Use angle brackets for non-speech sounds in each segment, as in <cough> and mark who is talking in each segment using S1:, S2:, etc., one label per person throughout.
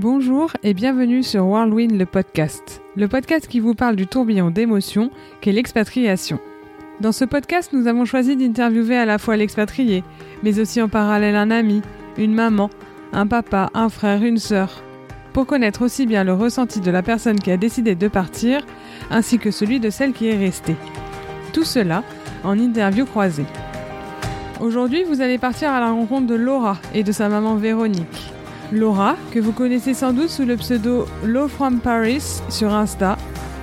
S1: Bonjour et bienvenue sur Whirlwind le podcast, le podcast qui vous parle du tourbillon d'émotions qu'est l'expatriation. Dans ce podcast, nous avons choisi d'interviewer à la fois l'expatrié, mais aussi en parallèle un ami, une maman, un papa, un frère, une sœur, pour connaître aussi bien le ressenti de la personne qui a décidé de partir, ainsi que celui de celle qui est restée. Tout cela en interview croisée. Aujourd'hui, vous allez partir à la rencontre de Laura et de sa maman Véronique. Laura, que vous connaissez sans doute sous le pseudo Low from Paris sur Insta,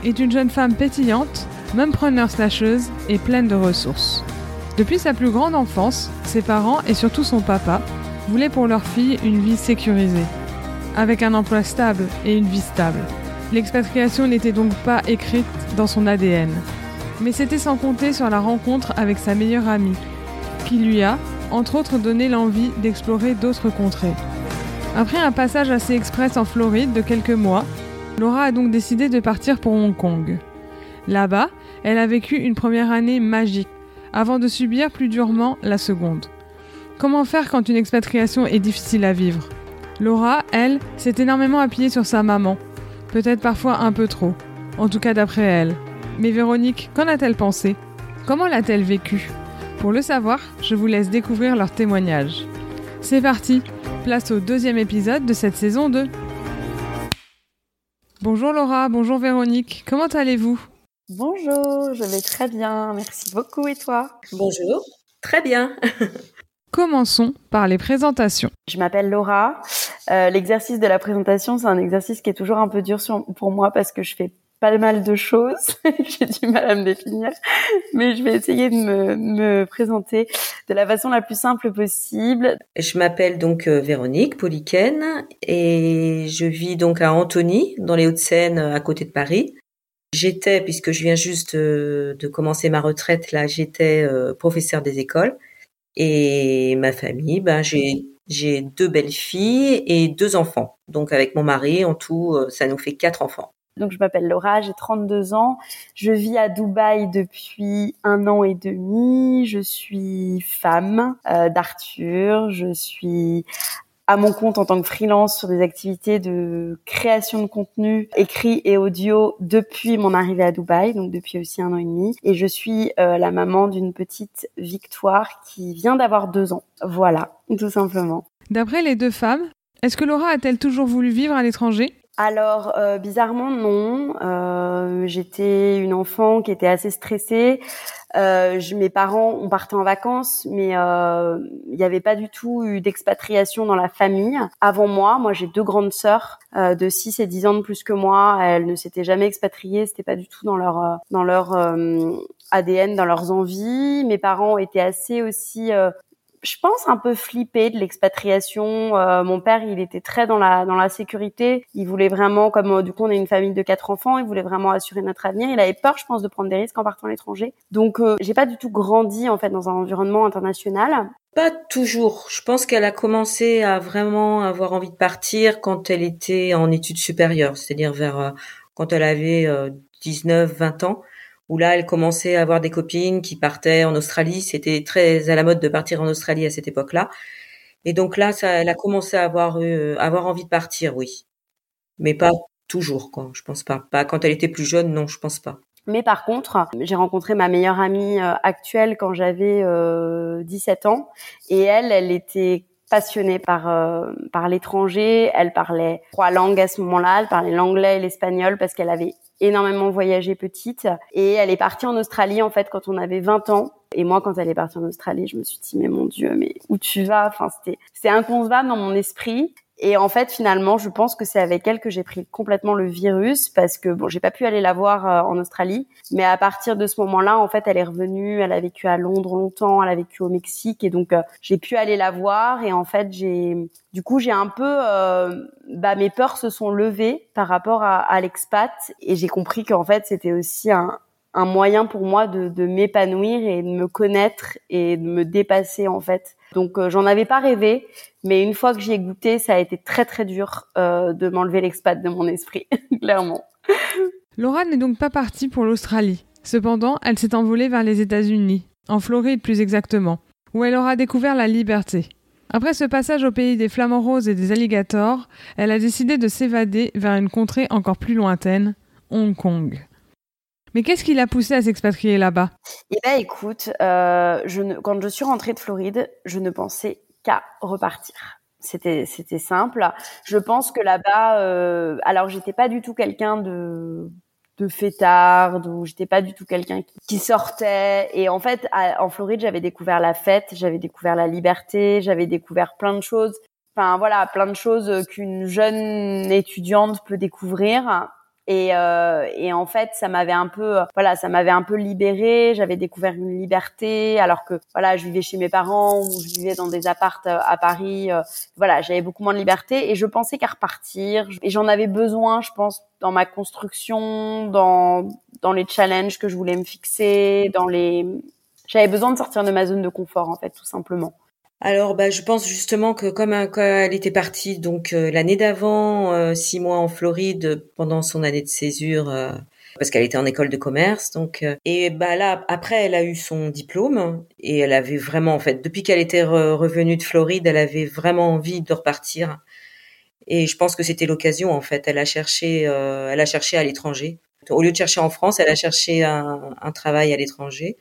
S1: est une jeune femme pétillante, même preneur slasheuse et pleine de ressources. Depuis sa plus grande enfance, ses parents et surtout son papa voulaient pour leur fille une vie sécurisée, avec un emploi stable et une vie stable. L'expatriation n'était donc pas écrite dans son ADN, mais c'était sans compter sur la rencontre avec sa meilleure amie, qui lui a, entre autres, donné l'envie d'explorer d'autres contrées. Après un passage assez express en Floride de quelques mois, Laura a donc décidé de partir pour Hong Kong. Là-bas, elle a vécu une première année magique, avant de subir plus durement la seconde. Comment faire quand une expatriation est difficile à vivre? Laura, elle, s'est énormément appuyée sur sa maman, peut-être parfois un peu trop, en tout cas d'après elle. Mais Véronique, qu'en a-t-elle pensé? Comment l'a-t-elle vécu? Pour le savoir, je vous laisse découvrir leur témoignage. C'est parti, place au deuxième épisode de cette saison 2. Bonjour Laura, bonjour Véronique, comment allez-vous?
S2: Bonjour, je vais très bien, merci beaucoup et toi?
S3: Bonjour, très bien. <laughs>
S1: Commençons par les présentations.
S2: Je m'appelle Laura. Euh, L'exercice de la présentation, c'est un exercice qui est toujours un peu dur sur, pour moi parce que je fais pas mal de choses. <laughs> J'ai du mal à me définir, mais je vais essayer de me, me, présenter de la façon la plus simple possible.
S3: Je m'appelle donc euh, Véronique Poliken et je vis donc à Antony, dans les Hauts-de-Seine, à côté de Paris. J'étais, puisque je viens juste de, commencer ma retraite, là, j'étais euh, professeur des écoles. Et ma famille, ben, j'ai j'ai deux belles filles et deux enfants. Donc avec mon mari, en tout, euh, ça nous fait quatre enfants.
S2: Donc je m'appelle Laura, j'ai 32 ans. Je vis à Dubaï depuis un an et demi. Je suis femme euh, d'Arthur. Je suis à mon compte en tant que freelance sur des activités de création de contenu écrit et audio depuis mon arrivée à Dubaï, donc depuis aussi un an et demi. Et je suis euh, la maman d'une petite Victoire qui vient d'avoir deux ans. Voilà, tout simplement.
S1: D'après les deux femmes, est-ce que Laura a-t-elle toujours voulu vivre à l'étranger?
S2: Alors euh, bizarrement non. Euh, J'étais une enfant qui était assez stressée. Euh, je, mes parents ont parté en vacances, mais euh, il n'y avait pas du tout eu d'expatriation dans la famille. Avant moi, moi j'ai deux grandes sœurs euh, de 6 et 10 ans de plus que moi. Elles ne s'étaient jamais expatriées, c'était pas du tout dans leur euh, dans leur ADN, dans leurs envies. Mes parents étaient assez aussi je pense un peu flippé de l'expatriation. Euh, mon père, il était très dans la dans la sécurité. Il voulait vraiment, comme euh, du coup on est une famille de quatre enfants, il voulait vraiment assurer notre avenir. Il avait peur, je pense, de prendre des risques en partant à l'étranger. Donc euh, j'ai pas du tout grandi en fait dans un environnement international.
S3: Pas toujours. Je pense qu'elle a commencé à vraiment avoir envie de partir quand elle était en études supérieures, c'est-à-dire vers quand elle avait 19, 20 ans où là, elle commençait à avoir des copines qui partaient en Australie. C'était très à la mode de partir en Australie à cette époque-là. Et donc là, ça, elle a commencé à avoir, euh, avoir envie de partir, oui. Mais pas toujours, quoi. Je pense pas. Pas quand elle était plus jeune, non, je pense pas.
S2: Mais par contre, j'ai rencontré ma meilleure amie euh, actuelle quand j'avais euh, 17 ans. Et elle, elle était passionnée par euh, par l'étranger. Elle parlait trois langues à ce moment-là. Elle parlait l'anglais et l'espagnol parce qu'elle avait énormément voyagé petite et elle est partie en Australie en fait quand on avait 20 ans et moi quand elle est partie en Australie je me suis dit mais mon dieu mais où tu vas? Enfin c'était c'était inconcevable dans mon esprit et en fait, finalement, je pense que c'est avec elle que j'ai pris complètement le virus parce que bon, j'ai pas pu aller la voir euh, en Australie, mais à partir de ce moment-là, en fait, elle est revenue. Elle a vécu à Londres longtemps, elle a vécu au Mexique, et donc euh, j'ai pu aller la voir. Et en fait, j'ai, du coup, j'ai un peu, euh, bah, mes peurs se sont levées par rapport à, à l'expat, et j'ai compris qu'en fait, c'était aussi un, un moyen pour moi de, de m'épanouir et de me connaître et de me dépasser en fait. Donc euh, j'en avais pas rêvé, mais une fois que j'y ai goûté, ça a été très très dur euh, de m'enlever l'expat de mon esprit, <laughs> clairement.
S1: Laura n'est donc pas partie pour l'Australie. Cependant, elle s'est envolée vers les États-Unis, en Floride plus exactement, où elle aura découvert la liberté. Après ce passage au pays des flamants roses et des alligators, elle a décidé de s'évader vers une contrée encore plus lointaine, Hong Kong. Mais qu'est-ce qui l'a poussée à s'expatrier là-bas?
S2: Eh ben, écoute, euh, quand je suis rentrée de Floride, je ne pensais qu'à repartir. C'était c'était simple. Je pense que là-bas, euh, alors j'étais pas du tout quelqu'un de de fêtarde ou j'étais pas du tout quelqu'un qui, sortait et en fait en Floride j'avais découvert la fête j'avais découvert la liberté j'avais découvert plein de choses enfin voilà plein de choses qu'une jeune étudiante peut découvrir et, euh, et en fait, ça m'avait un peu, voilà, ça m'avait un peu libérée. J'avais découvert une liberté, alors que voilà, je vivais chez mes parents ou je vivais dans des appartes euh, à Paris. Euh, voilà, j'avais beaucoup moins de liberté et je pensais qu'à repartir. Et j'en avais besoin, je pense, dans ma construction, dans dans les challenges que je voulais me fixer, dans les. J'avais besoin de sortir de ma zone de confort, en fait, tout simplement.
S3: Alors, bah, je pense justement que comme elle était partie donc euh, l'année d'avant, euh, six mois en Floride pendant son année de césure, euh, parce qu'elle était en école de commerce, donc et bah là après elle a eu son diplôme et elle avait vraiment en fait depuis qu'elle était revenue de Floride, elle avait vraiment envie de repartir et je pense que c'était l'occasion en fait. Elle a cherché, elle a cherché à l'étranger. Au lieu de chercher en France, elle a cherché un travail à l'étranger.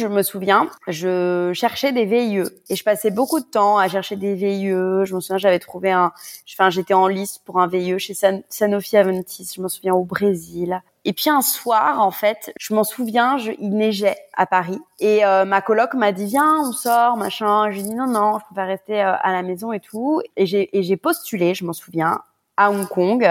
S2: Je me souviens, je cherchais des VIE et je passais beaucoup de temps à chercher des VIE. Je me souviens, j'avais trouvé un, enfin, j'étais en liste pour un VIE chez Sanofi Aventis. Je me souviens au Brésil. Et puis un soir, en fait, je m'en souviens, il neigeait à Paris et euh, ma coloc m'a dit viens, on sort, machin. J'ai dit non non, je préfère rester euh, à la maison et tout. Et j'ai postulé, je m'en souviens, à Hong Kong.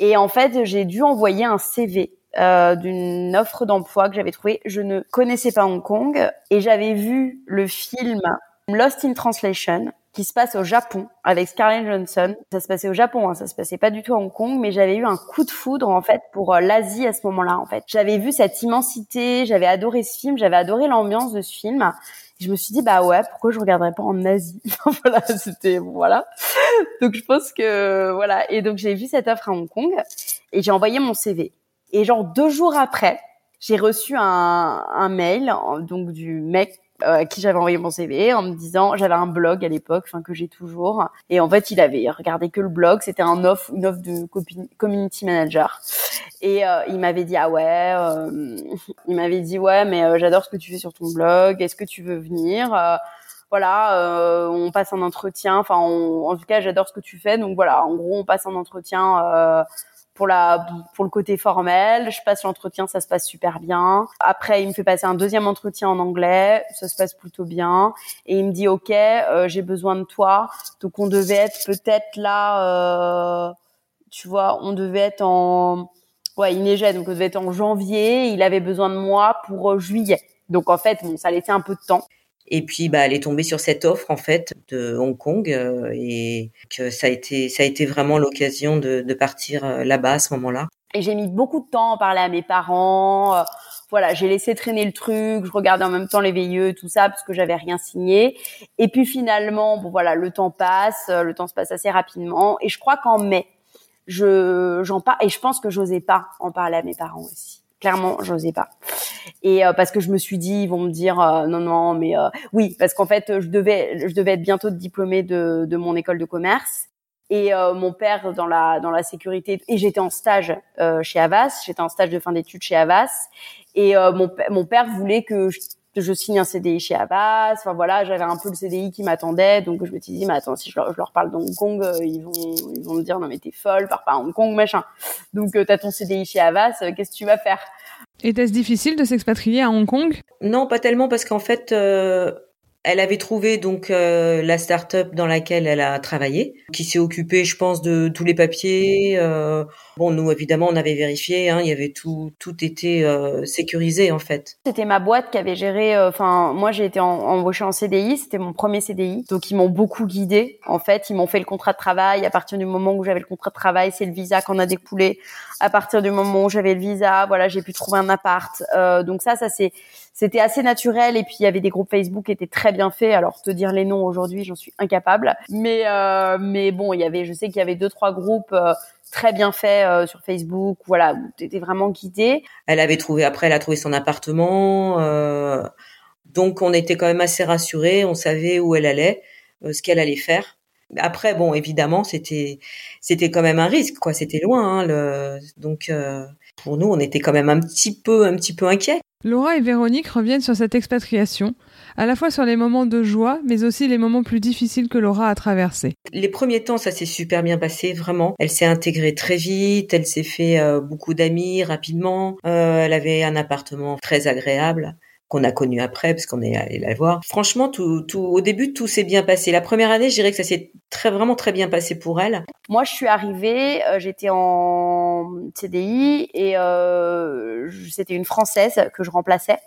S2: Et en fait, j'ai dû envoyer un CV euh, d'une offre d'emploi que j'avais trouvée. Je ne connaissais pas Hong Kong et j'avais vu le film Lost in Translation qui se passe au Japon avec Scarlett Johansson. Ça se passait au Japon, hein, ça se passait pas du tout à Hong Kong, mais j'avais eu un coup de foudre en fait pour euh, l'Asie à ce moment-là. En fait, j'avais vu cette immensité, j'avais adoré ce film, j'avais adoré l'ambiance de ce film. je me suis dit bah ouais, pourquoi je regarderais pas en Asie? <laughs> Voilà, c'était voilà. Donc je pense que voilà. Et donc j'ai vu cette offre à Hong Kong et j'ai envoyé mon CV. Et genre deux jours après, j'ai reçu un, un mail donc du mec euh, à qui j'avais envoyé mon CV en me disant j'avais un blog à l'époque enfin que j'ai toujours. Et en fait il avait regardé que le blog. C'était un offre une offre de community manager. Et euh, il m'avait dit ah ouais euh, il m'avait dit ouais mais j'adore ce que tu fais sur ton blog. Est-ce que tu veux venir? Voilà, on passe un entretien. Enfin, en tout cas, j'adore ce que tu fais. Donc voilà, en gros, on passe un entretien pour la pour le côté formel. Je passe l'entretien, ça se passe super bien. Après, il me fait passer un deuxième entretien en anglais, ça se passe plutôt bien. Et il me dit ok, euh, j'ai besoin de toi. Donc on devait être peut-être là, euh, tu vois, on devait être en ouais, il neigeait, donc on devait être en janvier. Il avait besoin de moi pour euh, juillet. Donc en fait, bon, ça laissait un peu de temps.
S3: Et puis, bah, elle est tombée sur cette offre en fait de Hong Kong euh, et que ça a été, ça a été vraiment l'occasion de, partir euh, là-bas à ce moment-là.
S2: Et j'ai mis beaucoup de temps à parler à mes parents. Euh, voilà, j'ai laissé traîner le truc. Je regardais en même temps les veilleux, tout ça, parce que j'avais rien signé. Et puis finalement, bon voilà, le temps passe, le temps se passe assez rapidement. Et je crois qu'en mai, je j'en parle et je pense que j'osais pas en parler à mes parents aussi. Clairement, j'osais pas. Et euh, parce que je me suis dit, ils vont me dire euh, non non, mais euh, oui, parce qu'en fait, je devais je devais être bientôt diplômée de de mon école de commerce et mon père dans la dans la sécurité et j'étais en stage chez Avas, j'étais en stage de fin d'études chez Avas et mon mon père voulait que je je signe un CDI chez Abbas. Enfin voilà, j'avais un peu le CDI qui m'attendait, donc je me suis dit, mais attends, si je leur, je leur parle d'Hong Kong, euh, ils vont ils vont me dire non mais t'es folle, pars pas à Hong Kong, machin. Donc euh, t'as ton CDI chez Abbas, euh, qu'est-ce que tu vas faire?
S1: Était-ce difficile de s'expatrier à Hong Kong?
S3: Non, pas tellement parce qu'en fait, elle avait trouvé donc euh, la start-up dans laquelle elle a travaillé, qui s'est occupée, je pense, de tous les papiers. Euh, bon, nous évidemment, on avait vérifié, hein, il y avait tout, tout euh, sécurisé en fait.
S2: C'était ma boîte qui avait géré. Enfin, moi, j'ai été en, embauchée en CDI, c'était mon premier CDI, donc ils m'ont beaucoup guidée. En fait, ils m'ont fait le contrat de travail. À partir du moment où j'avais le contrat de travail, c'est le visa qu'on a découlé. À partir du moment où j'avais le visa, voilà, j'ai pu trouver un appart. donc ça, ça c'est c'était assez naturel et puis il y avait des groupes Facebook qui étaient très bien faits. Alors te dire les noms aujourd'hui, j'en suis incapable. Mais euh, mais bon, il y avait, je sais qu'il y avait deux trois groupes. Euh, très bien faits euh, sur Facebook, voilà, t'étais vraiment guidée.
S3: Elle avait trouvé après, elle a trouvé son appartement, donc on était quand même assez rassurés, on savait où elle allait. ce qu'elle allait faire. Après, bon, évidemment, c'était c'était quand même un risque, quoi. C'était loin, hein, le... donc pour nous, on était quand même un petit peu un petit peu inquiets.
S1: Laura et Véronique reviennent sur cette expatriation, à la fois sur les moments de joie, mais aussi les moments plus difficiles que Laura a traversés.
S3: Les premiers temps, ça s'est super bien passé, vraiment. Elle s'est intégrée très vite, elle s'est fait euh, beaucoup d'amis rapidement, euh, elle avait un appartement très agréable qu'on a connu après parce qu'on est allé la voir. Franchement, tout, tout, au début, tout s'est bien passé. La première année, je dirais que ça s'est très, vraiment très bien passé pour elle.
S2: Moi, je suis arrivée, euh, j'étais en CDI et euh, c'était une Française que je remplaçais.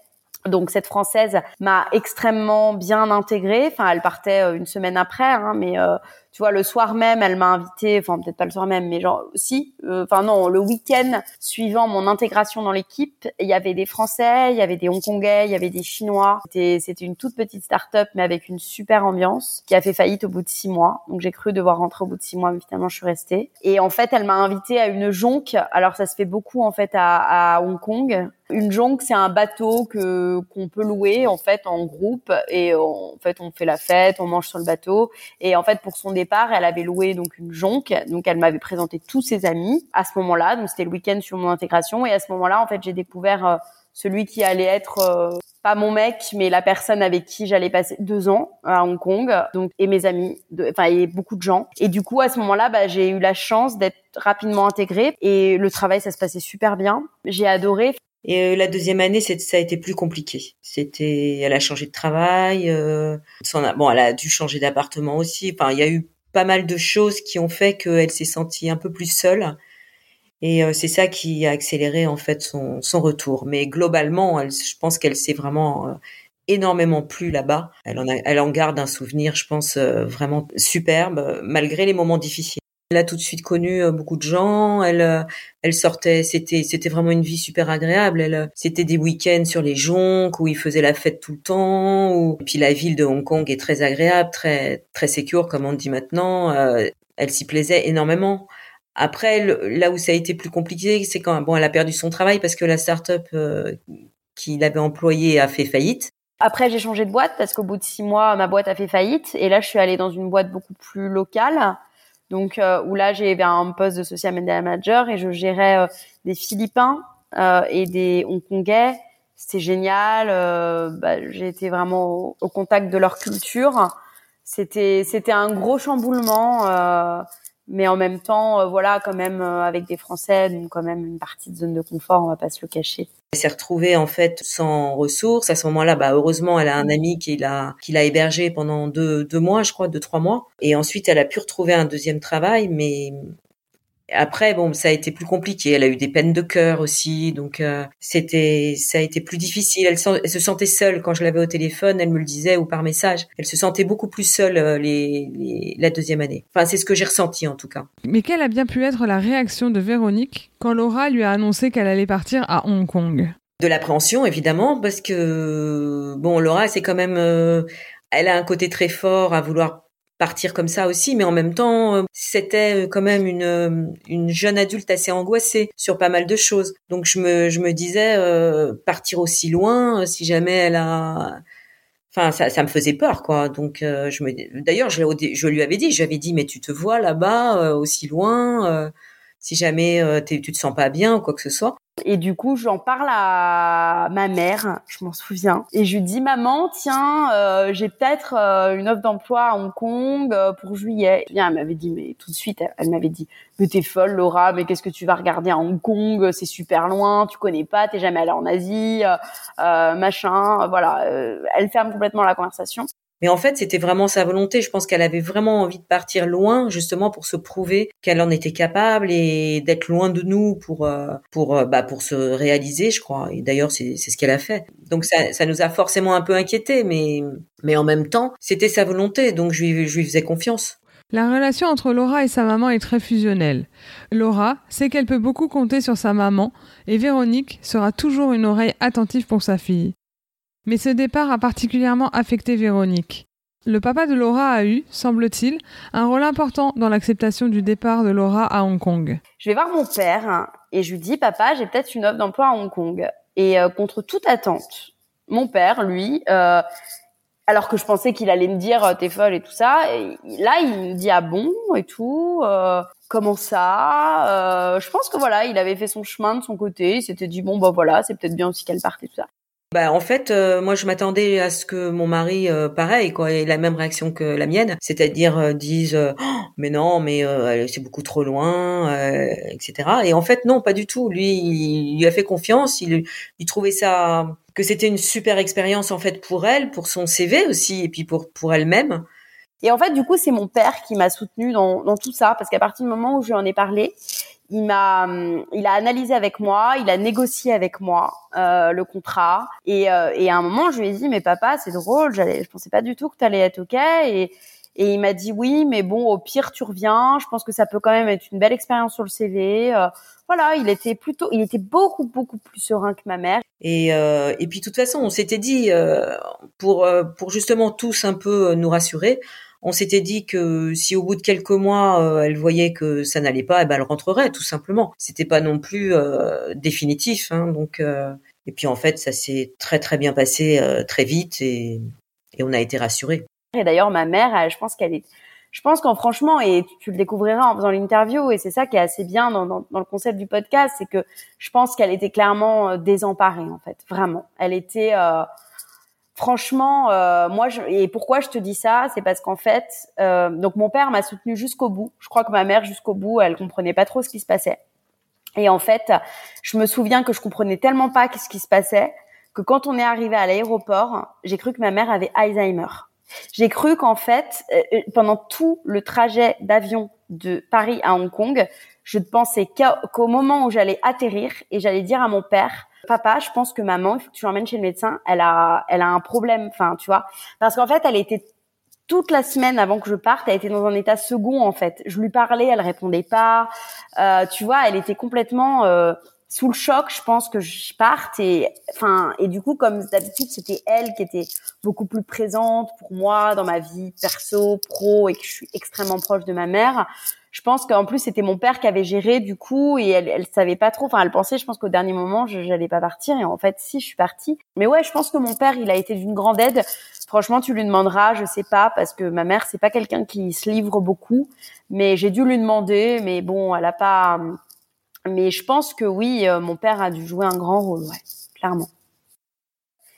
S2: Donc cette française m'a extrêmement bien intégrée. Enfin, elle partait euh, une semaine après, hein, mais euh, tu vois, le soir même, elle m'a invité, enfin peut-être pas le soir même, mais genre si, euh, enfin non, le week-end suivant mon intégration dans l'équipe, il y avait des Français, il y avait des Hongkongais, il y avait des Chinois. C'était, une toute petite start-up, mais avec une super ambiance, qui a fait faillite au bout de six mois. Donc j'ai cru devoir rentrer au bout de six mois, mais finalement je suis restée. Et en fait, elle m'a invité à une jonque. Alors ça se fait beaucoup en fait à, à Hong Kong. Une jonque, c'est un bateau que qu'on peut louer en fait en groupe et en fait on fait la fête, on mange sur le bateau et en fait pour son départ, elle avait loué donc une jonque. Donc elle m'avait présenté tous ses amis à ce moment-là. Donc c'était le week-end sur mon intégration. Et à ce moment-là, en fait, j'ai découvert euh, celui qui allait être euh, pas mon mec, mais la personne avec qui j'allais passer deux ans à Hong Kong. Donc et mes amis, enfin et beaucoup de gens. Et du coup, à ce moment-là, bah, j'ai eu la chance d'être rapidement intégrée et le travail, ça se passait super bien. J'ai adoré.
S3: Et euh, la deuxième année, ça a été plus compliqué. C'était, elle a changé de travail. Euh, bon, elle a dû changer d'appartement aussi. Enfin, il y a eu pas mal de choses qui ont fait qu'elle s'est sentie un peu plus seule. Et euh, c'est ça qui a accéléré en fait son, son retour. Mais globalement, je pense qu'elle s'est vraiment énormément plu là-bas. Elle en, a, elle en garde un souvenir, je pense, vraiment superbe, malgré les moments difficiles. Elle a tout de suite connu euh, beaucoup de gens. Elle, euh, elle sortait. C'était, c'était vraiment une vie super agréable. Euh, c'était des week-ends sur les jonques où il faisait la fête tout le temps. Et puis la ville de Hong Kong est très agréable, très, très sécure comme on dit maintenant. elle s'y plaisait énormément. Après, là où ça a été plus compliqué, c'est quand bon, elle a perdu son travail parce que la start-up qu'il avait employée a fait faillite.
S2: Après, j'ai changé de boîte parce qu'au bout de six mois, ma boîte a fait faillite. Et là, je suis allée dans une boîte beaucoup plus locale donc euh, où là j'ai un poste de social media manager et je gérais euh, des Philippins euh, et des Hongkongais. C'était génial. Bah, j'ai été vraiment au, contact de leur culture. C'était c'était un gros chamboulement mais en même temps, voilà, quand même avec des Français, donc quand même une partie de zone de confort, on va pas se le cacher.
S3: Elle s'est retrouvée en fait sans ressources. À ce moment-là, bah heureusement, elle a un ami qui l'a qui l'a hébergée pendant deux deux mois, je crois, deux trois mois. Et ensuite, elle a pu retrouver un deuxième travail, mais après, bon, ça a été plus compliqué. Elle a eu des peines de cœur aussi, donc euh, c'était, ça a été plus difficile. Elle, se sentait seule quand je l'avais au téléphone. Elle me le disait ou par message. Elle se sentait beaucoup plus seule euh, les, la deuxième année. Enfin, c'est ce que j'ai ressenti en tout cas.
S1: Mais quelle a bien pu être la réaction de Véronique quand Laura lui a annoncé qu'elle allait partir à Hong Kong?
S3: De l'appréhension évidemment, parce que bon, Laura, c'est quand même, euh, elle a un côté très fort à vouloir partir comme ça aussi, mais en même temps, euh, c'était euh, quand même une, euh, une jeune adulte assez angoissée sur pas mal de choses. Donc je me, je me disais, partir aussi loin, si jamais elle a... Enfin, ça, ça me faisait peur, quoi. Donc, je me, d'ailleurs, je, lui avais dit, j'avais dit, mais tu te vois là-bas, aussi loin, si jamais tu te sens pas bien ou quoi que ce soit.
S2: Et du coup, j'en parle à ma mère, je m'en souviens. Et je lui dis, maman, tiens, euh, j'ai peut-être euh, une offre d'emploi à Hong Kong euh, pour juillet. Et bien, elle m'avait dit, mais tout de suite, elle, m'avait dit, mais t'es folle, Laura, mais qu'est-ce que tu vas regarder à Hong Kong? C'est super loin, tu connais pas, t'es jamais allée en Asie, machin. Voilà, elle ferme complètement la conversation.
S3: Mais en fait, c'était vraiment sa volonté. Je pense qu'elle avait vraiment envie de partir loin, justement pour se prouver qu'elle en était capable et d'être loin de nous pour euh, pour euh, bah pour se réaliser, je crois. Et d'ailleurs, c'est c'est ce qu'elle a fait. Donc ça ça nous a forcément un peu inquiétés, mais mais en même temps, c'était sa volonté, donc je lui je lui faisais confiance.
S1: La relation entre Laura et sa maman est très fusionnelle. Laura sait qu'elle peut beaucoup compter sur sa maman et Véronique sera toujours une oreille attentive pour sa fille. Mais ce départ a particulièrement affecté Véronique. Le papa de Laura a eu, semble-t-il, un rôle important dans l'acceptation du départ de Laura à Hong Kong.
S2: Je vais voir mon père et je lui dis papa, j'ai peut-être une offre d'emploi à Hong Kong. Et euh, contre toute attente, mon père, lui, euh, alors que je pensais qu'il allait me dire euh, t'es folle et tout ça. Et là, il me dit ah bon et tout. Comment ça Je pense que voilà, il avait fait son chemin de son côté. Il s'était dit bon bah voilà, c'est peut-être bien aussi qu'elle parte et tout ça.
S3: Bah en fait, euh, moi je m'attendais à ce que mon mari, euh, pareil, quoi, ait la même réaction que la mienne, c'est-à-dire euh, dise oh, mais non, mais c'est beaucoup trop loin, etc. Et en fait non, pas du tout. Lui, il, lui a fait confiance. Il, il trouvait ça que c'était une super expérience en fait pour elle, pour son CV aussi, et puis pour pour elle-même.
S2: Et en fait, du coup, c'est mon père qui m'a soutenu dans, dans tout ça, parce qu'à partir du moment où je lui en ai parlé, il m'a, il a analysé avec moi, il a négocié avec moi euh, le contrat. Et, euh, et à un moment, je lui ai dit, mais papa, c'est drôle, j'allais, je pensais pas du tout que tu allais être ok. Et, et il m'a dit oui, mais bon, au pire, tu reviens. Je pense que ça peut quand même être une belle expérience sur le CV. Euh, voilà, il était plutôt, il était beaucoup beaucoup plus serein que ma mère.
S3: Et euh, et puis de toute façon, on s'était dit euh, pour pour justement tous un peu nous rassurer, on s'était dit que si au bout de quelques mois euh, elle voyait que ça n'allait pas, eh ben elle rentrerait tout simplement. C'était pas non plus euh, définitif, hein, donc. Euh, et puis en fait, ça s'est très très bien passé très vite et, on a été rassurés.
S2: Et d'ailleurs, ma mère, je pense qu'elle est, je pense qu'en franchement, et tu le découvriras en faisant l'interview, et c'est ça qui est assez bien dans, le concept du podcast, c'est que je pense qu'elle était clairement désemparée en fait, vraiment. Elle était franchement, euh, moi, je, et pourquoi je te dis ça, c'est parce qu'en fait, euh, donc mon père m'a soutenu jusqu'au bout. Je crois que ma mère jusqu'au bout, elle comprenait pas trop ce qui se passait. Et en fait, je me souviens que je comprenais tellement pas ce qui se passait que quand on est arrivé à l'aéroport, j'ai cru que ma mère avait Alzheimer. J'ai cru qu'en fait, euh, pendant tout le trajet d'avion de Paris à Hong Kong, je ne pensais qu'au moment où j'allais atterrir et j'allais dire à mon père, papa, je pense que maman, il faut que tu l'emmènes chez le médecin. Elle a, elle a un problème. Enfin, tu vois, parce qu'en fait, elle était toute la semaine avant que je parte, elle était dans un état second en fait. Je lui parlais, elle répondait pas. Euh, tu vois, elle était complètement euh, sous le choc. Je pense que je parte et enfin et du coup comme d'habitude c'était elle qui était beaucoup plus présente pour moi dans ma vie perso, pro et que je suis extrêmement proche de ma mère je pense qu'en plus c'était mon père qui avait géré du coup et elle, elle savait pas trop. Enfin, elle pensait, je pense qu'au dernier moment, je j'allais pas partir et en fait, si, je suis partie. Mais ouais, je pense que mon père, il a été d'une grande aide. Franchement, tu lui demanderas, je sais pas, parce que ma mère, c'est pas quelqu'un qui se livre beaucoup. Mais j'ai dû lui demander, mais bon, elle a pas. Mais je pense que oui, euh, mon père a dû jouer un grand rôle, ouais, clairement.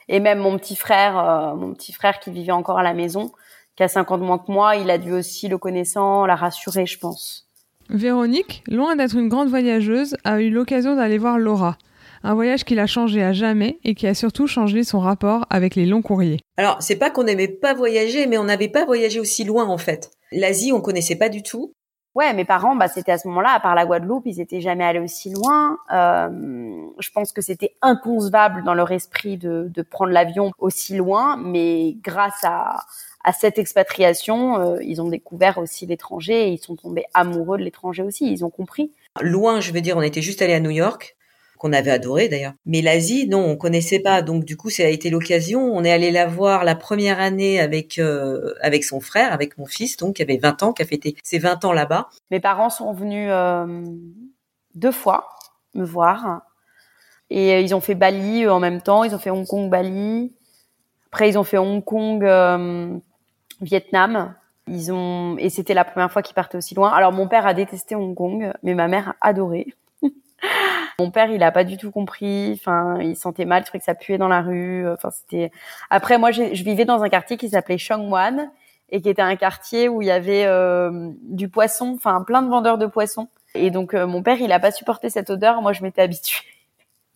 S2: Et même mon petit frère, euh, mon petit frère qui vivait encore à la maison, qui a 50 moins que moi, il a dû aussi, le connaissant, la rassurer, je pense.
S1: Véronique, loin d'être une grande voyageuse, a eu l'occasion d'aller voir Laura. Un voyage qui l'a changé à jamais et qui a surtout changé son rapport avec les longs courriers.
S3: Alors, c'est pas qu'on n'aimait pas voyager, mais on n'avait pas voyagé aussi loin en fait. L'Asie, on connaissait pas du tout.
S2: Ouais, mes parents, bah, c'était à ce moment-là, à part la Guadeloupe, ils étaient jamais allés aussi loin. Euh, je pense que c'était inconcevable dans leur esprit de, de prendre l'avion aussi loin, mais grâce à, à cette expatriation, euh, ils ont découvert aussi l'étranger et ils sont tombés amoureux de l'étranger aussi. Ils ont compris.
S3: Loin, je veux dire, on était juste allé à New York qu'on avait adoré d'ailleurs. Mais l'Asie, non, on connaissait pas. Donc du coup, ça a été l'occasion. On est allé la voir la première année avec euh, avec son frère, avec mon fils, donc qui avait 20 ans, qui a fêté ses 20 ans là-bas.
S2: Mes parents sont venus euh, deux fois me voir et ils ont fait Bali en même temps. Ils ont fait Hong Kong, Bali. Après, ils ont fait Hong Kong, Vietnam. Ils ont et c'était la première fois qu'ils partaient aussi loin. Alors mon père a détesté Hong Kong, mais ma mère a adoré. <laughs> mon père, il a pas du tout compris. Enfin, il sentait mal, il trouvait que ça puait dans la rue. Enfin, c'était. Après, moi, je vivais dans un quartier qui s'appelait Shongwan et qui était un quartier où il y avait euh, du poisson, enfin plein de vendeurs de poissons. Et donc euh, mon père, il a pas supporté cette odeur. Moi, je m'étais habituée.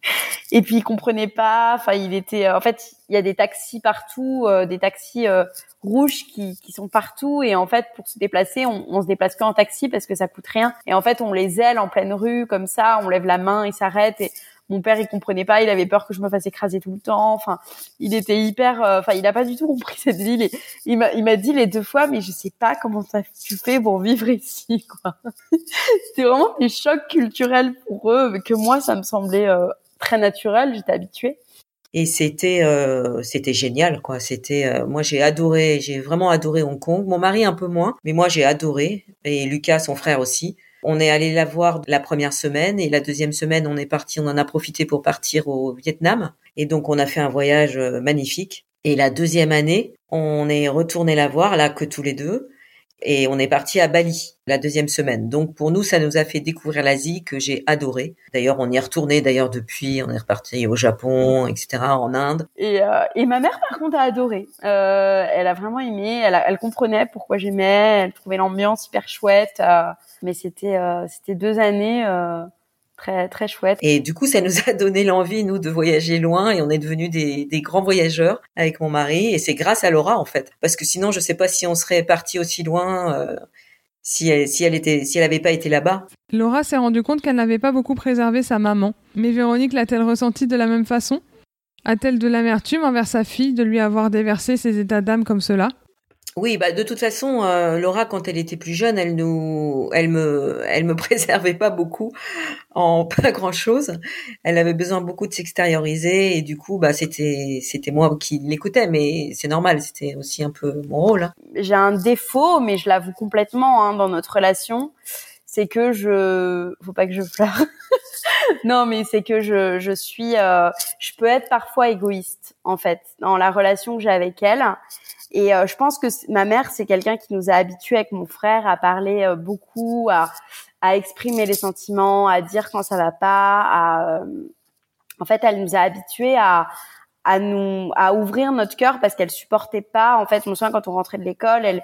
S2: <laughs> Et puis il comprenait pas. Enfin, il était. En fait, il y a des taxis partout, euh, des taxis euh, rouges qui, qui sont partout. Et en fait, pour se déplacer, on, on se déplace qu'en taxi parce que ça coûte rien. Et en fait, on les aile en pleine rue comme ça. On lève la main, ils s'arrêtent. Et mon père, il comprenait pas. Il avait peur que je me fasse écraser tout le temps. Enfin, il était hyper. Euh, enfin, il a pas du tout compris <laughs> cette ville. Et il m'a, il m'a dit les deux fois, mais je sais pas comment ça tu fais pour vivre ici, quoi. <laughs> C'était vraiment des chocs culturels pour eux que moi, ça me semblait très naturel, j'étais habituée.
S3: Et c'était euh, c'était génial quoi. C'était euh, moi j'ai adoré, j'ai vraiment adoré Hong Kong. Mon mari un peu moins, mais moi j'ai adoré et Lucas son frère aussi. On est allé la voir la première semaine et la deuxième semaine on est parti, on en a profité pour partir au Vietnam et donc on a fait un voyage euh, magnifique. Et la deuxième année, on est retourné la voir, là que tous les deux, et on est parti à Bali la deuxième semaine. Donc pour nous, ça nous a fait découvrir l'Asie que j'ai adoré. D'ailleurs, on y est retourné d'ailleurs depuis. On est reparti au Japon, etc., en Inde.
S2: Et, euh, et ma mère, par contre, a adoré. Euh, elle a vraiment aimé. Elle, elle comprenait pourquoi j'aimais. Elle trouvait l'ambiance hyper chouette. Euh, mais c'était euh, c'était deux années euh, très très chouette.
S3: Et du coup, ça nous a donné l'envie nous de voyager loin et on est devenus des, des grands voyageurs avec mon mari et c'est grâce à Laura en fait parce que sinon je sais pas si on serait parti aussi loin euh, si elle si elle était si elle avait pas été là-bas.
S1: Laura s'est rendue compte qu'elle n'avait pas beaucoup préservé sa maman. Mais Véronique l'a-t-elle ressenti de la même façon? A-t-elle de l'amertume envers sa fille de lui avoir déversé ses états d'âme comme cela?
S3: Oui, bah de toute façon, euh, Laura, quand elle était plus jeune, elle nous, elle me, elle me <laughs> préservait pas beaucoup en <laughs> pas grand chose. Elle avait besoin beaucoup de s'extérioriser et du coup, bah c'était, c'était moi qui l'écoutais, mais c'est normal, c'était aussi un peu mon rôle. Hein.
S2: J'ai un défaut, mais je l'avoue complètement hein, dans notre relation, c'est que je, faut pas que je pleure. <laughs> non, mais c'est que je, je suis, euh, je peux être parfois égoïste en fait dans la relation que j'ai avec elle. Et euh, je pense que ma mère, c'est quelqu'un qui nous a habitués avec mon frère à parler euh, beaucoup, à, à, exprimer les sentiments, à dire quand ça va pas. À, euh, en fait, elle nous a habitués à, à nous, à ouvrir notre cœur parce qu'elle supportait pas. En fait, me souviens quand on rentrait de l'école, elle,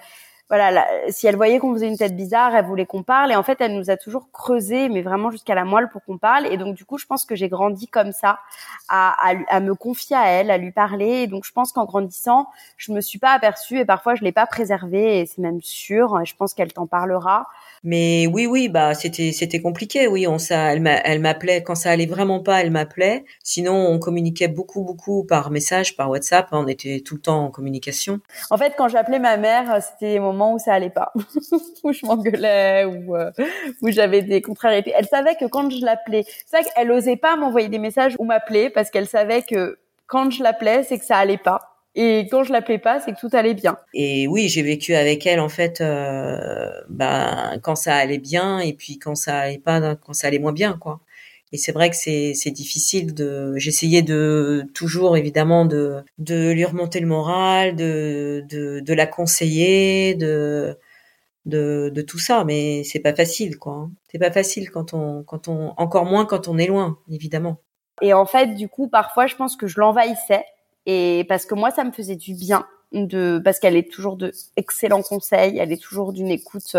S2: voilà, si elle voyait qu'on faisait une tête bizarre, elle voulait qu'on parle. Et en fait, elle nous a toujours creusé, mais vraiment jusqu'à la moelle pour qu'on parle. Et donc, du coup, je pense que j'ai grandi comme ça, à, à, à, me confier à elle, à lui parler. Et donc, je pense qu'en grandissant, je me suis pas aperçue et parfois, je l'ai pas préservée. Et c'est même sûr. Je pense qu'elle t'en parlera.
S3: Mais oui, oui, bah c'était c'était compliqué. Oui, on ça, elle elle m'appelait quand ça allait vraiment pas, elle m'appelait. Sinon, on communiquait beaucoup, beaucoup par message, par WhatsApp. On était tout le temps en communication.
S2: En fait, quand j'appelais ma mère, c'était les où ça allait pas, <laughs> où je m'engueulais, où euh, j'avais des contrariétés. Elle savait que quand je l'appelais, c'est vrai qu'elle osait pas m'envoyer des messages ou m'appeler parce qu'elle savait que quand je l'appelais, c'est que ça allait pas. Et quand je l'appelais pas, c'est que tout allait bien.
S3: Et oui, j'ai vécu avec elle en fait, euh, ben quand ça allait bien et puis quand ça allait pas, quand ça allait moins bien quoi. Et c'est vrai que c'est difficile de. J'essayais de toujours évidemment de lui remonter le moral, de la conseiller, de de, tout ça, mais c'est pas facile, quoi. Hein. C'est pas facile quand on, quand on, encore moins quand on est loin, évidemment.
S2: Et en fait, du coup, parfois, je pense que je l'envahissais et parce que moi, ça me faisait du bien de, parce qu'elle est toujours de excellents conseils, elle est toujours d'une écoute.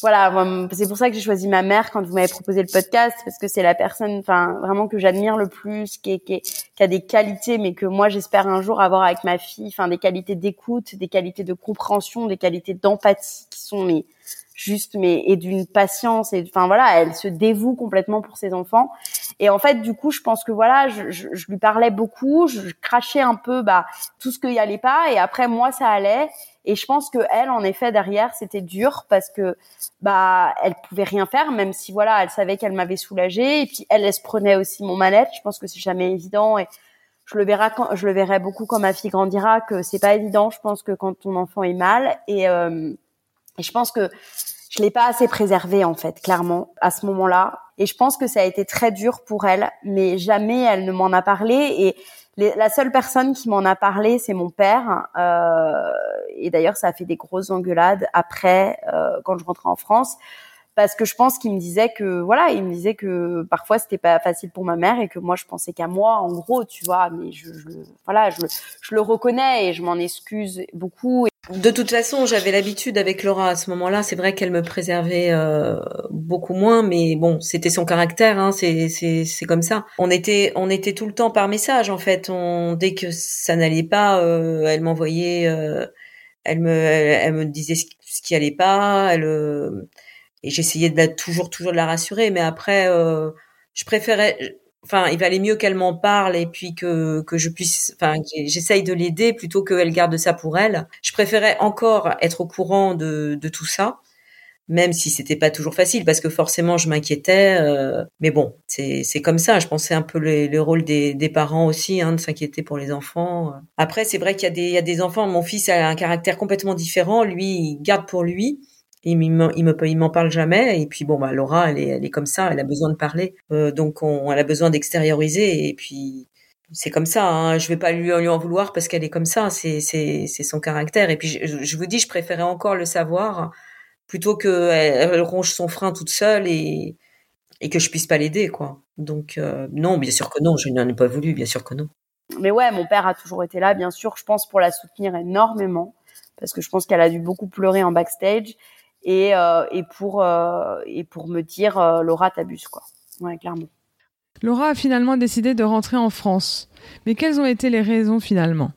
S2: Voilà, c'est pour ça que j'ai choisi ma mère quand vous m'avez proposé le podcast parce que c'est la personne, enfin vraiment que j'admire le plus, qui, est, qui, qui, a des qualités, mais que moi j'espère un jour avoir avec ma fille, enfin des qualités d'écoute, des qualités de compréhension, des qualités d'empathie qui sont mais juste mais et d'une patience et enfin voilà, elle se dévoue complètement pour ses enfants et en fait, du coup, je pense que voilà, je, je, je lui parlais beaucoup, je, crachais un peu bah tout ce qu'il y allait pas, et après moi ça allait. Et je pense que elle, en effet, derrière, c'était dur parce que bah elle pouvait rien faire, même si voilà, elle savait qu'elle m'avait soulagée. Et puis elle, elle se prenait aussi mon mal-être. Je pense que c'est jamais évident et je le verrai quand je le verrai beaucoup quand ma fille grandira que c'est pas évident. Je pense que quand ton enfant est mal et euh, et je pense que je l'ai pas assez préservé en fait, clairement, à ce moment-là. Et je pense que ça a été très dur pour elle, mais jamais elle ne m'en a parlé. Et la seule personne qui m'en a parlé, c'est mon père. Euh, et d'ailleurs, ça a fait des grosses engueulades après, euh, quand je rentrais en France, parce que je pense qu'il me disait que voilà, il me disait que parfois c'était pas facile pour ma mère et que moi je pensais qu'à moi, en gros, tu vois. Mais je, je voilà, je, je le reconnais et je m'en excuse beaucoup.
S3: De toute façon, j'avais l'habitude avec Laura à ce moment-là. C'est vrai qu'elle me préservait euh, beaucoup moins, mais bon, c'était son caractère. Hein, c'est c'est c'est comme ça. On était on était tout le temps par message en fait. On dès que ça n'allait pas, euh, elle m'envoyait, euh, elle me elle, me disait ce, qui allait pas. Elle et j'essayais de la, toujours toujours de la rassurer. Mais après, je préférais enfin, il valait mieux qu'elle m'en parle et puis que que je puisse, enfin, j'essaye de l'aider plutôt qu'elle garde ça pour elle. Je préférais encore être au courant de de tout ça, même si c'était pas toujours facile parce que forcément je m'inquiétais. Euh, mais bon, c'est c'est comme ça. Je pensais un peu le, le rôle des des parents aussi, hein, de s'inquiéter pour les enfants. Après, c'est vrai qu'il y a des il y a des enfants. Mon fils a un caractère complètement différent. Lui, il garde pour lui il me, il m'en parle jamais. Et puis bon, bah Laura, elle est, elle est comme ça, elle a besoin de parler, euh, donc on, elle a besoin d'extérioriser. Et puis c'est comme ça. Hein. Je vais pas lui, en vouloir parce qu'elle est comme ça. C'est son caractère. Et puis je, vous dis, je préférais encore le savoir plutôt que elle, ronge son frein toute seule et et que je puisse pas l'aider quoi. Donc euh, non, bien sûr que non. Je n'en ai pas voulu, bien sûr que non.
S2: Mais ouais, mon père a toujours été là, bien sûr. Je pense pour la soutenir énormément parce que je pense qu'elle a dû beaucoup pleurer en backstage et euh, et pour euh, et pour me dire Laura t'abuses quoi. Ouais, clairement.
S1: Laura a finalement décidé de rentrer en France. Mais quelles ont été les raisons finalement?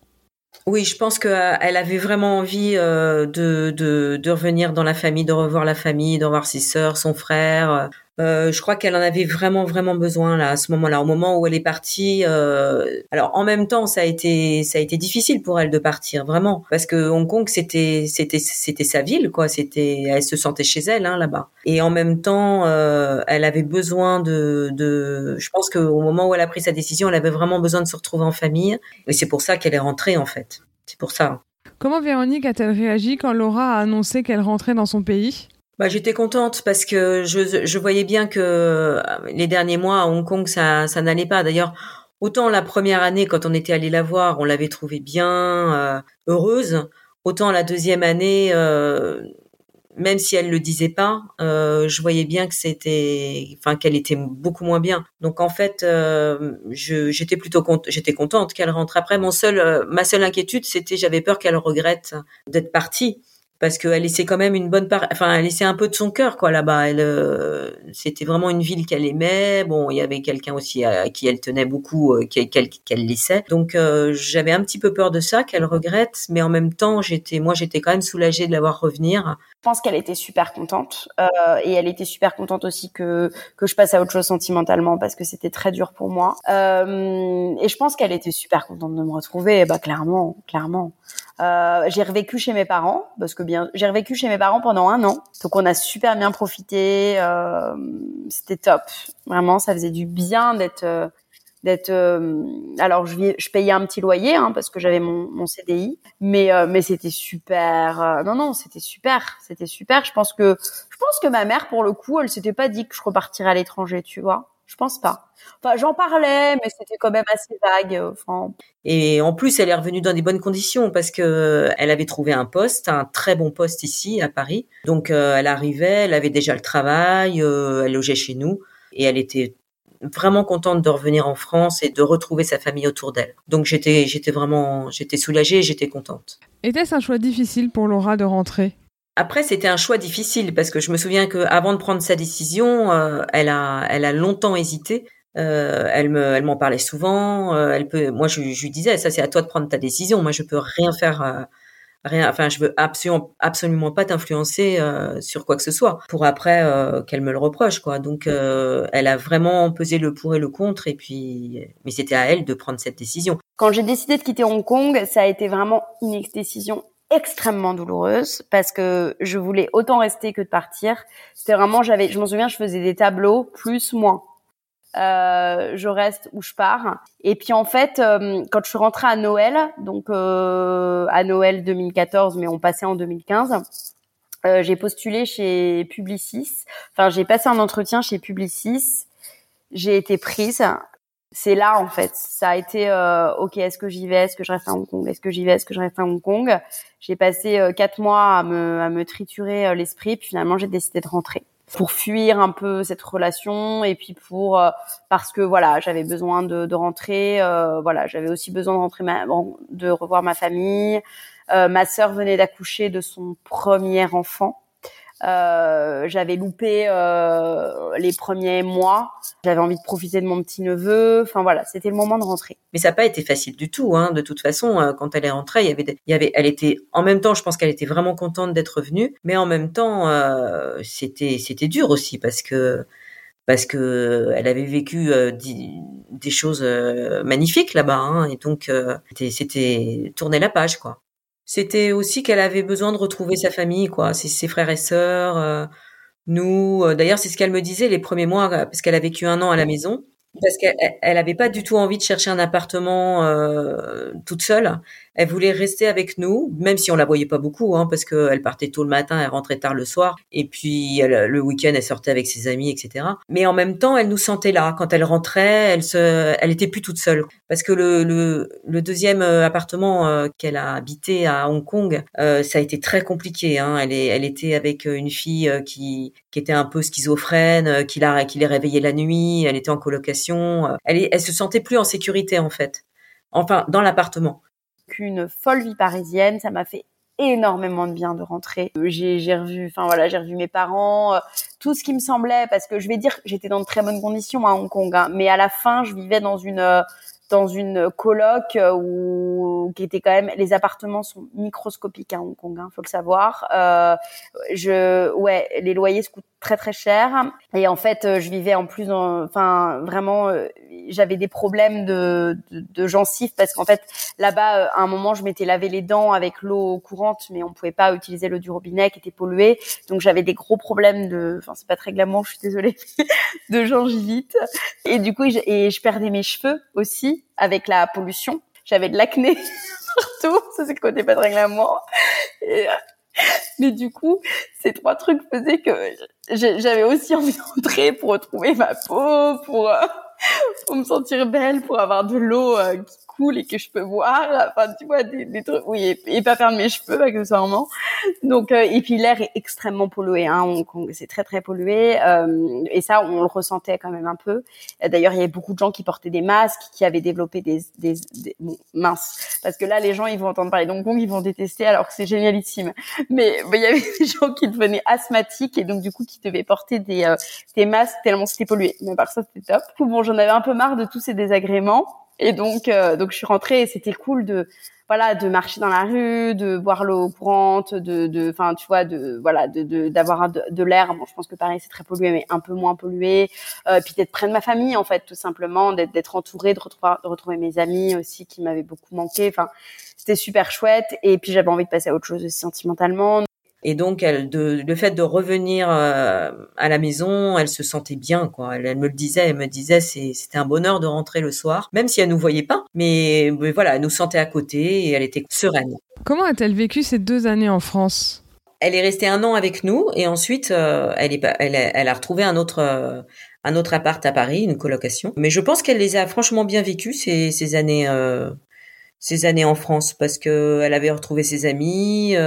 S3: Oui, je pense qu'elle euh, avait vraiment envie euh, de, de, de, revenir dans la famille, de revoir la famille, de revoir ses sœurs, son frère, euh, je crois qu'elle en avait vraiment vraiment besoin là à ce moment-là, au moment où elle est partie. Euh... Alors en même temps, ça a été ça a été difficile pour elle de partir vraiment parce que Hong Kong c'était c'était c'était sa ville quoi. C'était elle se sentait chez elle hein, là-bas. Et en même temps, euh, elle avait besoin de de. Je pense qu'au moment où elle a pris sa décision, elle avait vraiment besoin de se retrouver en famille. Et c'est pour ça qu'elle est rentrée en fait. C'est pour ça.
S1: Comment Véronique a-t-elle réagi quand Laura a annoncé qu'elle rentrait dans son pays?
S3: Bah, j'étais contente parce que je, je voyais bien que euh, les derniers mois à Hong Kong, ça, ça n'allait pas. D'ailleurs, autant la première année, quand on était allé la voir, on l'avait trouvée bien euh, heureuse, autant la deuxième année, euh, même si elle le disait pas, euh, je voyais bien que c'était, enfin qu'elle était beaucoup moins bien. Donc en fait, j'étais plutôt j'étais contente qu'elle rentre. Après, mon seul, ma seule inquiétude, c'était j'avais peur qu'elle regrette d'être partie parce qu'elle laissait quand même une bonne part, enfin elle laissait un peu de son cœur quoi là-bas. Elle, euh, c'était vraiment une ville qu'elle aimait. Bon, il y avait quelqu'un aussi à, qui elle tenait beaucoup, euh, qu'elle laissait. Donc euh, j'avais un petit peu peur de ça, qu'elle regrette, mais en même temps j'étais, moi j'étais quand même soulagée de la voir revenir.
S2: Pense qu'elle était super contente et elle était super contente aussi que que je passe à autre chose sentimentalement parce que c'était très dur pour moi. et je pense qu'elle était super contente de me retrouver. Bah clairement, clairement. Euh, j'ai revécu chez mes parents parce que bien, j'ai revécu chez mes parents pendant un an, donc on a super bien profité. Euh, c'était top, vraiment, ça faisait du bien d'être euh, d'être. Euh, alors je, je payais un petit loyer hein, parce que j'avais mon, mon CDI, mais euh, mais c'était super. non non, c'était super, c'était super. Je pense que je pense que ma mère pour le coup, elle s'était pas dit que je repartirais à l'étranger, tu vois. Je pense pas. Enfin, j'en parlais, mais c'était quand même assez vague. Euh, enfin.
S3: Et en plus, elle est revenue dans des bonnes conditions parce que euh, elle avait trouvé un poste, un très bon poste ici à Paris. Donc, euh, elle arrivait, elle avait déjà le travail, elle logeait chez nous et elle était vraiment contente de revenir en France et de retrouver sa famille autour d'elle. Donc, j'étais, j'étais vraiment, j'étais soulagée, j'étais contente.
S1: Était-ce un choix difficile pour Laura de rentrer?
S3: Après, c'était un choix difficile parce que je me souviens que avant de prendre sa décision, euh, elle a, elle a longtemps hésité. Euh, elle me, elle m'en parlait souvent. Euh, elle peut, moi, je, je, lui disais, ça, c'est à toi de prendre ta décision. Moi, je peux rien faire, rien. Enfin, je veux absolument, absolument pas t'influencer sur quoi que ce soit pour après qu'elle me le reproche, quoi. Donc, elle a vraiment pesé le pour et le contre, et puis, mais c'était à elle de prendre cette décision.
S2: Quand j'ai décidé de quitter Hong Kong, ça a été vraiment une décision extrêmement douloureuse parce que je voulais autant rester que de partir. C'était vraiment, j'avais, je m'en souviens, je faisais des tableaux plus moins. Euh, je reste ou je pars. Et puis en fait, euh, quand je suis rentrée à Noël, donc euh, à Noël 2014, mais on passait en 2015, euh, j'ai postulé chez Publicis. Enfin, j'ai passé un entretien chez Publicis. J'ai été prise c'est là en fait. Ça a été euh, ok. Est-ce que j'y vais? Est-ce que je reste à Hong Kong? Est-ce que j'y vais? Est-ce que je reste à Hong Kong? J'ai passé euh, quatre mois à me, à me triturer l'esprit, puis finalement j'ai décidé de rentrer pour fuir un peu cette relation et puis pour parce que voilà j'avais besoin de, de rentrer. voilà, j'avais aussi besoin de rentrer, ma, de revoir ma famille. ma sœur venait d'accoucher de son premier enfant. Euh, j'avais loupé euh, les premiers mois. J'avais envie de profiter de mon petit neveu. Enfin voilà, c'était le moment de rentrer.
S3: Mais ça n'a pas été facile du tout. Hein. De toute façon, euh, quand elle est rentrée, il y avait, il y avait, elle était en même temps, je pense qu'elle était vraiment contente d'être revenue, mais en même temps, euh, c'était, c'était dur aussi parce que parce que elle avait vécu euh, des choses magnifiques là-bas, hein, et donc c'était tourner la page quoi. C'était aussi qu'elle avait besoin de retrouver sa famille, quoi, ses, frères et sœurs, euh, nous. Euh, d'ailleurs, c'est ce qu'elle me disait les premiers mois, euh, parce qu'elle a vécu un an à la maison. parce qu'elle elle avait pas du tout envie de chercher un appartement toute seule. Elle voulait rester avec nous, même si on la voyait pas beaucoup, hein, parce qu'elle partait tôt le matin, elle rentrait tard le soir, et puis le week-end elle sortait avec ses amis, etc. Mais en même temps, elle nous sentait là. Quand elle rentrait, elle se, elle était plus toute seule, parce que le le, le deuxième euh, appartement euh, qu'elle a habité à Hong Kong, euh, ça a été très compliqué. Hein. Elle est, elle était avec une fille qui qui était un peu schizophrène, qui l'a, qui les réveillait la nuit. Elle était en colocation. Elle, elle se sentait plus en sécurité en fait. Enfin, dans l'appartement
S2: qu'une folle vie parisienne. Ça m'a fait énormément de bien de rentrer. Euh, j'ai, revu, enfin voilà, j'ai revu mes parents, euh, tout ce qui me semblait, parce que je vais dire, j'étais dans de très bonnes conditions à Hong Kong, hein, mais à la fin, je vivais dans une euh, dans une coloc où qui était quand même les appartements sont microscopiques à Hong Kong, hein, faut le savoir. Euh, je ouais, les loyers se coûtent très très cher. Et en fait je vivais en plus enfin vraiment j'avais des problèmes de, de, de gencives parce qu'en fait là-bas à un moment je m'étais lavé les dents avec l'eau courante mais on pouvait pas utiliser l'eau du robinet qui était polluée. Donc j'avais des gros problèmes de enfin c'est pas très glamour je suis désolée <laughs> de gingivite. Et du coup et je perdais mes cheveux aussi avec la pollution. J'avais de l'acné <laughs> partout. Ça c'est le côté pas très glamour. Mais du coup, ces trois trucs faisaient que j'avais aussi envie d'entrer pour retrouver ma peau, pour euh, pour me sentir belle, pour avoir de l'eau euh, cool et que je peux voir. Enfin, tu vois, des, des trucs, oui, et, pas perdre mes cheveux accessoirement. Donc, euh, et puis l'air est extrêmement pollué. Hein, c'est très très pollué. Euh, et ça, on le ressentait quand même un peu. D'ailleurs, il y avait beaucoup de gens qui portaient des masques, qui avaient développé des, des, des minces. Parce que là, les gens, ils vont entendre parler d'Hong Kong, ils vont détester, alors que c'est génialissime. <laughs> Mais il y avait des gens qui devenaient asthmatiques et donc du coup qui devaient porter des, euh, des masques tellement c'était pollué. Mais par ça, c'était top. Bon, j'en avais un peu marre de tous ces désagréments. Et donc, euh, donc je suis rentrée et c'était cool de, voilà, de marcher dans la rue, de boire l'eau courante, de, de, enfin, tu vois, de, voilà, de, d'avoir de, de, l'air. Bon, je pense que Paris c'est très pollué, mais un peu moins pollué. Euh, puis d'être près de ma famille, en fait, tout simplement, d'être, d'être entourée, de retrouver, de retrouver mes amis aussi qui m'avaient beaucoup manqué. Enfin, c'était super chouette. Et puis j'avais envie de passer à autre chose aussi sentimentalement.
S3: Et donc, elle, de, le fait de revenir euh, à la maison, elle se sentait bien, quoi. Elle, me le disait, elle me disait, c'était un bonheur de rentrer le soir, même si elle nous voyait pas. Mais, voilà, elle nous sentait à côté et elle était sereine.
S1: Comment a-t-elle vécu ces deux années en France?
S3: Elle est restée un an avec nous et ensuite, euh, elle, est, elle, elle, a retrouvé un autre. Euh, un autre appart à Paris, une colocation. Mais je pense qu'elle les a franchement bien vécues ces, ces années, ces années en France, parce que elle avait retrouvé ses amis.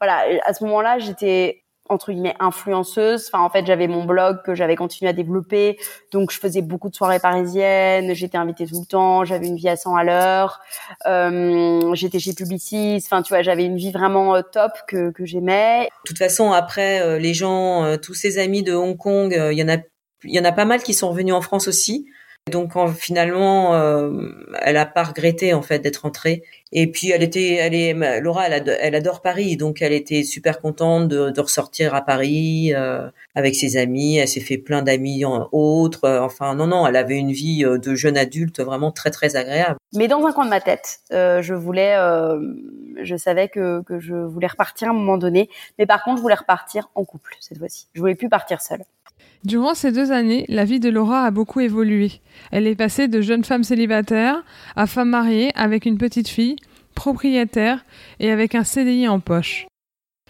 S2: Voilà, à ce moment-là, j'étais entre guillemets influenceuse. Enfin, en fait, j'avais mon blog que j'avais continué à développer, donc je faisais beaucoup de soirées parisiennes. J'étais invitée tout le temps. J'avais une vie à 100 à l'heure. Euh, j'étais chez Publicis. Enfin, tu vois, j'avais une vie vraiment euh, top que que j'aimais. De
S3: toute façon, après, euh, les gens, euh, tous ces amis de Hong Kong, il y en a, il y en a pas mal qui sont revenus en France aussi. Donc finalement, euh, elle a pas regretté en fait d'être rentrée. Et puis elle était, elle est, Laura, elle, adore, Paris, donc elle était super contente de, ressortir à Paris euh, avec ses amis. Elle s'est fait plein d'amis autres. Enfin non non, elle avait une vie euh, de jeune adulte vraiment très très agréable.
S2: Mais dans un coin de ma tête, euh, je voulais, euh, je savais que que je voulais repartir à un moment donné. Mais par contre, je voulais repartir en couple cette fois-ci. Je voulais plus partir seule.
S1: Durant ces deux années, la vie de Laura a beaucoup évolué. Elle est passée de jeune femme célibataire à femme mariée avec une petite fille, propriétaire et avec un CDI en poche.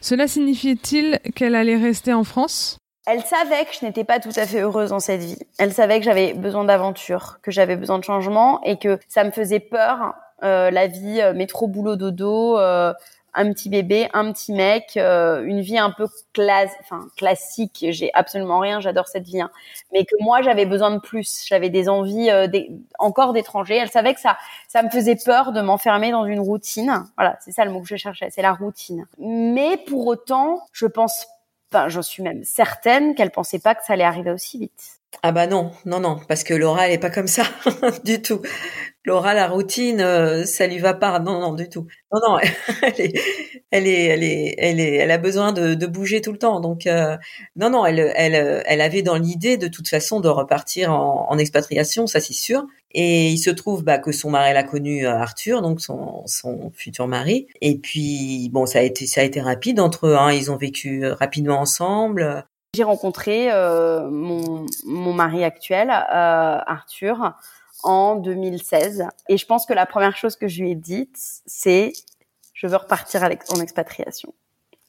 S1: Cela signifiait-il qu'elle allait rester en France?
S2: Elle savait que je n'étais pas tout à fait heureuse dans cette vie. Elle savait que j'avais besoin d'aventure, que j'avais besoin de changement et que ça me faisait peur euh, la vie euh, métro boulot dodo, euh, un petit bébé, un petit mec, euh, une vie un peu classe, enfin classique. J'ai absolument rien, j'adore cette vie, hein. mais que moi j'avais besoin de plus. J'avais des envies euh, encore d'étrangers. Elle savait que ça, ça me faisait peur de m'enfermer dans une routine. Voilà, c'est ça le mot que je cherchais, c'est la routine. Mais pour autant, je pense, enfin, j'en suis même certaine qu'elle pensait pas que ça allait arriver aussi vite.
S3: Ah bah non, non, non, parce que Laura, elle est pas comme ça <laughs> du tout. Laura, la routine, euh, ça lui va pas. Non, non, du tout. Non, non, <laughs> elle est, elle est, elle est, elle est, elle a besoin de, de bouger tout le temps. Donc, euh, non, non, elle, elle, elle avait dans l'idée de toute façon de repartir en, en expatriation, ça c'est sûr. Et il se trouve bah, que son mari l'a connu euh, Arthur, donc son, son futur mari. Et puis bon, ça a été, ça a été rapide entre eux. Hein. Ils ont vécu rapidement ensemble.
S2: J'ai rencontré euh, mon, mon mari actuel, euh, Arthur, en 2016. Et je pense que la première chose que je lui ai dite, c'est je veux repartir en expatriation.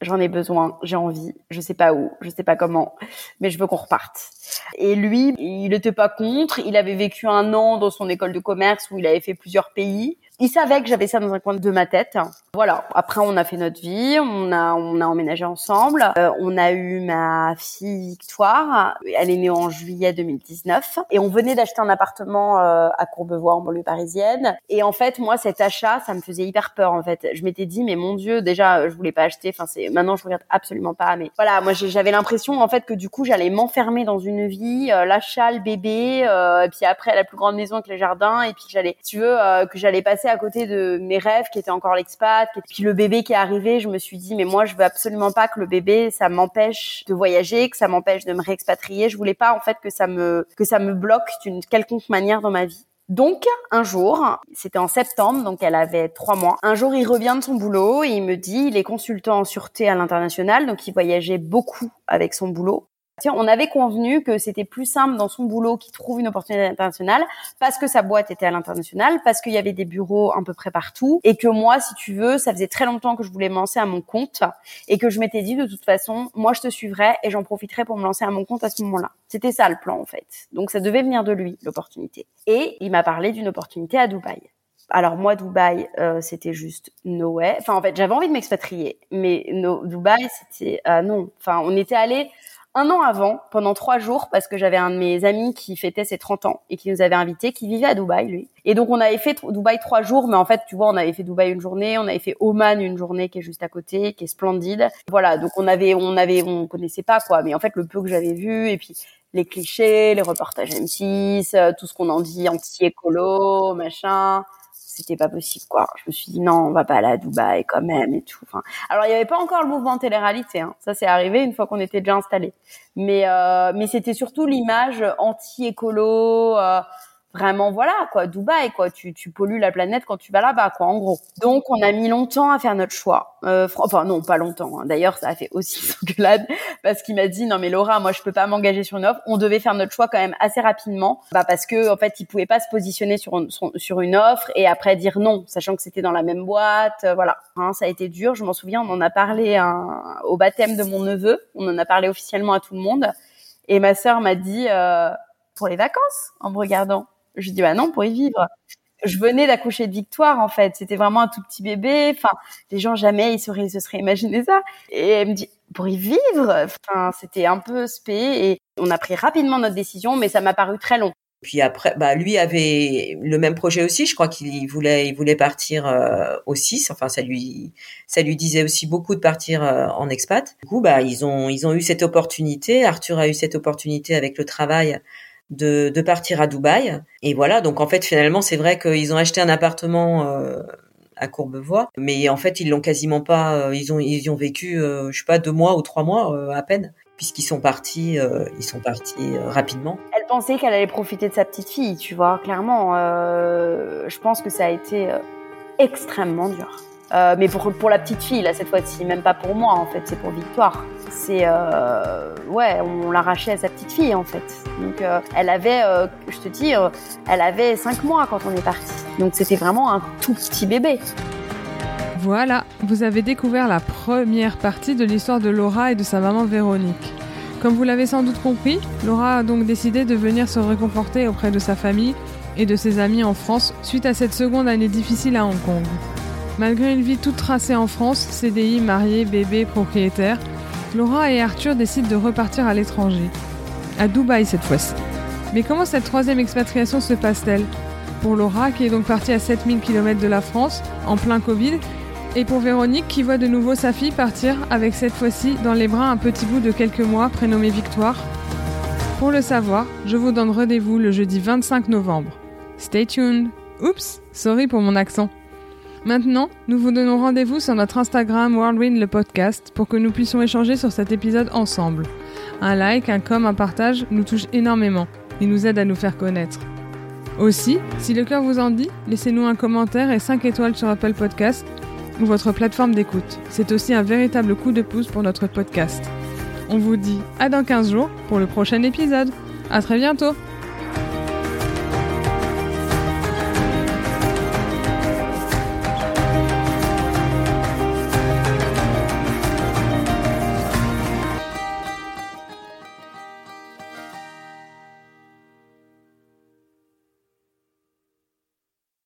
S2: J'en ai besoin, j'ai envie, je sais pas où, je sais pas comment, mais je veux qu'on reparte. Et lui, il n'était pas contre. Il avait vécu un an dans son école de commerce où il avait fait plusieurs pays il savait que j'avais ça dans un coin de ma tête. Voilà. Après, on a fait notre vie, on a on a emménagé ensemble. Euh, on a eu ma fille Victoire. Elle est née en juillet 2019 et on venait d'acheter un appartement euh, à Courbevoie en banlieue parisienne. Et en fait, moi, cet achat, ça me faisait hyper peur. En fait, je m'étais dit, mais mon Dieu, déjà, je voulais pas acheter. Enfin, c'est maintenant, je regarde absolument pas. Mais voilà, moi, j'avais l'impression en fait que du coup, j'allais m'enfermer dans une vie, euh, l'achat, le bébé, et puis après la plus grande maison avec les jardins, et puis j'allais, tu veux, que j'allais passer à côté de mes rêves qui étaient encore l'expat. Puis le bébé qui est arrivé, je me suis dit, mais moi, je veux absolument pas que le bébé, ça m'empêche de voyager, que ça m'empêche de me réexpatrier. Je voulais pas, en fait, que ça me, que ça me bloque d'une quelconque manière dans ma vie. Donc, un jour, c'était en septembre, donc elle avait trois mois. Un jour, il revient de son boulot et il me dit, il est consultant en sûreté à l'international, donc il voyageait beaucoup avec son boulot on avait convenu que c'était plus simple dans son boulot qu'il trouve une opportunité internationale parce que sa boîte était à l'international, parce qu'il y avait des bureaux à peu près partout et que moi, si tu veux, ça faisait très longtemps que je voulais me lancer à mon compte et que je m'étais dit de toute façon, moi je te suivrai et j'en profiterai pour me lancer à mon compte à ce moment-là. C'était ça le plan en fait. Donc ça devait venir de lui l'opportunité. Et il m'a parlé d'une opportunité à Dubaï. Alors moi, Dubaï, euh, c'était juste no way. Enfin, en fait, j'avais envie de m'expatrier, mais no, Dubaï, c'était euh, non. Enfin, on était allé un an avant, pendant trois jours, parce que j'avais un de mes amis qui fêtait ses 30 ans et qui nous avait invités, qui vivait à Dubaï, lui. Et donc, on avait fait Dubaï trois jours, mais en fait, tu vois, on avait fait Dubaï une journée, on avait fait Oman une journée qui est juste à côté, qui est splendide. Voilà, donc on avait, on avait, on connaissait pas, quoi. Mais en fait, le peu que j'avais vu, et puis les clichés, les reportages M6, euh, tout ce qu'on en dit anti-écolo, machin c'était pas possible quoi. Je me suis dit non, on va pas aller à Dubaï quand même et tout. Enfin, alors il y avait pas encore le mouvement télé-réalité, hein. ça c'est arrivé une fois qu'on était déjà installé. Mais euh, mais c'était surtout l'image anti-écolo. Euh, vraiment voilà quoi Dubaï quoi. Tu, tu pollues la planète quand tu vas là-bas quoi en gros. Donc on a mis longtemps à faire notre choix. Euh, enfin non pas longtemps hein. d'ailleurs ça a fait aussi <laughs> gueulade parce qu'il m'a dit non mais Laura moi je peux pas m'engager sur une offre. On devait faire notre choix quand même assez rapidement. Bah parce que en fait il pouvait pas se positionner sur sur une offre et après dire non sachant que c'était dans la même boîte euh, voilà hein, ça a été dur. Je m'en souviens on en a parlé hein, au baptême de mon neveu. On en a parlé officiellement à tout le monde. Et ma sœur m'a dit euh, pour les vacances en me regardant je dis bah non pour y vivre. Je venais d'accoucher de Victoire en fait, c'était vraiment un tout petit bébé. Enfin, les gens jamais ils se seraient imaginé ça. Et elle me dit pour y vivre? Enfin, c'était un peu spé et on a pris rapidement notre décision, mais ça m'a paru très long.
S3: Puis après, bah lui avait le même projet aussi. Je crois qu'il voulait, il voulait partir euh, aussi. Enfin, ça lui, ça lui disait aussi beaucoup de partir euh, en expat. Du coup, bah ils ont, ils ont eu cette opportunité. Arthur a eu cette opportunité avec le travail de, de partir à Dubaï. Et voilà, donc en fait finalement c'est vrai qu'ils ont acheté un appartement euh, à Courbevoie, mais en fait ils l'ont quasiment pas, euh, ils ont ils ont vécu, euh, je sais pas deux mois ou trois mois à peine, puisqu'ils sont partis, ils sont partis rapidement.
S2: Elle pensait qu'elle allait profiter de sa petite fille, tu vois, clairement. je pense que ça a été extrêmement dur. Euh, mais pour, pour la petite fille, là, cette fois-ci, même pas pour moi, en fait, c'est pour Victoire. C'est, euh, ouais, on l'arrachait à sa petite fille, en fait. Donc, euh, elle avait, je te dis, elle avait 5 mois quand on est parti. Donc, c'était vraiment un tout petit bébé.
S1: Voilà, vous avez découvert la première partie de l'histoire de Laura et de sa maman Véronique. Comme vous l'avez sans doute compris, Laura a donc décidé de venir se réconforter auprès de sa famille et de ses amis en France suite à cette seconde année difficile à Hong Kong. Malgré une vie toute tracée en France, CDI, marié, bébé, propriétaire, Laura et Arthur décident de repartir à l'étranger. À Dubaï cette fois-ci. Mais comment cette troisième expatriation se passe-t-elle? Pour Laura, qui est donc partie à 7000 km de la France, en plein Covid, et pour Véronique, qui voit de nouveau sa fille partir avec cette fois-ci dans les bras un petit bout de quelques mois prénommé Victoire. Pour le savoir, je vous donne rendez-vous le jeudi 25 novembre. Stay tuned Oups, sorry pour mon accent. Maintenant, nous vous donnons rendez-vous sur notre Instagram Whirlwind le podcast pour que nous puissions échanger sur cet épisode ensemble. Un like, un com, un partage nous touche énormément et nous aide à nous faire connaître. Aussi, si le cœur vous en dit, laissez-nous un commentaire et 5 étoiles sur Apple Podcast ou votre plateforme d'écoute. C'est aussi un véritable coup de pouce pour notre podcast. On vous dit à dans 15 jours pour le prochain épisode. À très bientôt